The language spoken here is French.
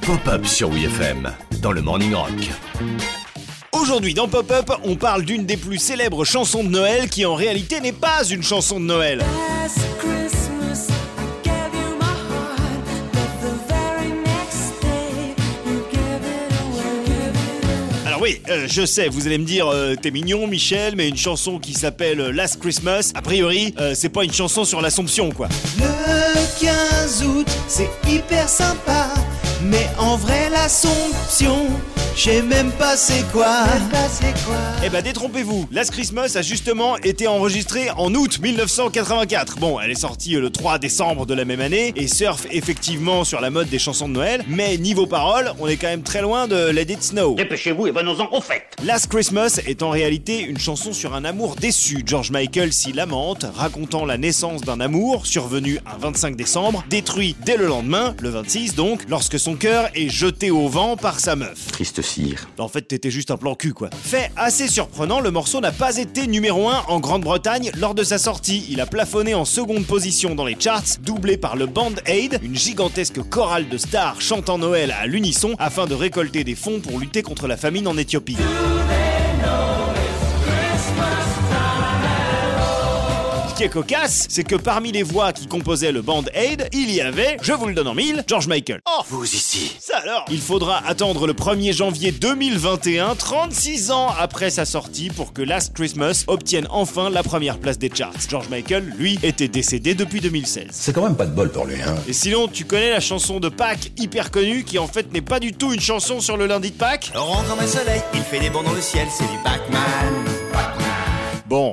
Pop-up sur WFM dans le Morning Rock. Aujourd'hui dans Pop-Up, on parle d'une des plus célèbres chansons de Noël qui en réalité n'est pas une chanson de Noël. Alors oui, euh, je sais, vous allez me dire, euh, t'es mignon Michel, mais une chanson qui s'appelle euh, Last Christmas, a priori, euh, c'est pas une chanson sur l'Assomption quoi. Le 15 août, c'est hyper sympa. Mais en vrai, l'Assomption, je sais même pas c'est quoi. Eh ben détrompez-vous, Last Christmas a justement été enregistrée en août 1984. Bon, elle est sortie euh, le 3 décembre de la même année et surfe effectivement sur la mode des chansons de Noël, mais niveau paroles, on est quand même très loin de Let It Snow. Dépêchez-vous et venons-en au fait. Last Christmas est en réalité une chanson sur un amour déçu. George Michael s'y lamente, racontant la naissance d'un amour survenu un 25 décembre, détruit dès le lendemain, le 26 donc, lorsque son cœur est jeté au vent par sa meuf. Triste cire. En fait, t'étais juste un plan cul, quoi. Fait assez surprenant, le morceau n'a pas été numéro 1 en Grande-Bretagne lors de sa sortie. Il a plafonné en seconde position dans les charts, doublé par le Band Aid, une gigantesque chorale de stars chantant Noël à l'unisson afin de récolter des fonds pour lutter contre la famine en Éthiopie. Qui est cocasse, c'est que parmi les voix qui composaient le Band Aid, il y avait, je vous le donne en mille, George Michael. Oh Vous ici. ça alors? Il faudra attendre le 1er janvier 2021, 36 ans après sa sortie, pour que Last Christmas obtienne enfin la première place des charts. George Michael, lui, était décédé depuis 2016. C'est quand même pas de bol pour lui, hein. Et sinon, tu connais la chanson de Pâques hyper connue qui en fait n'est pas du tout une chanson sur le lundi de Pâques? Laurent comme un soleil, il fait des bonds dans le ciel, c'est du Pac-Man. Bon,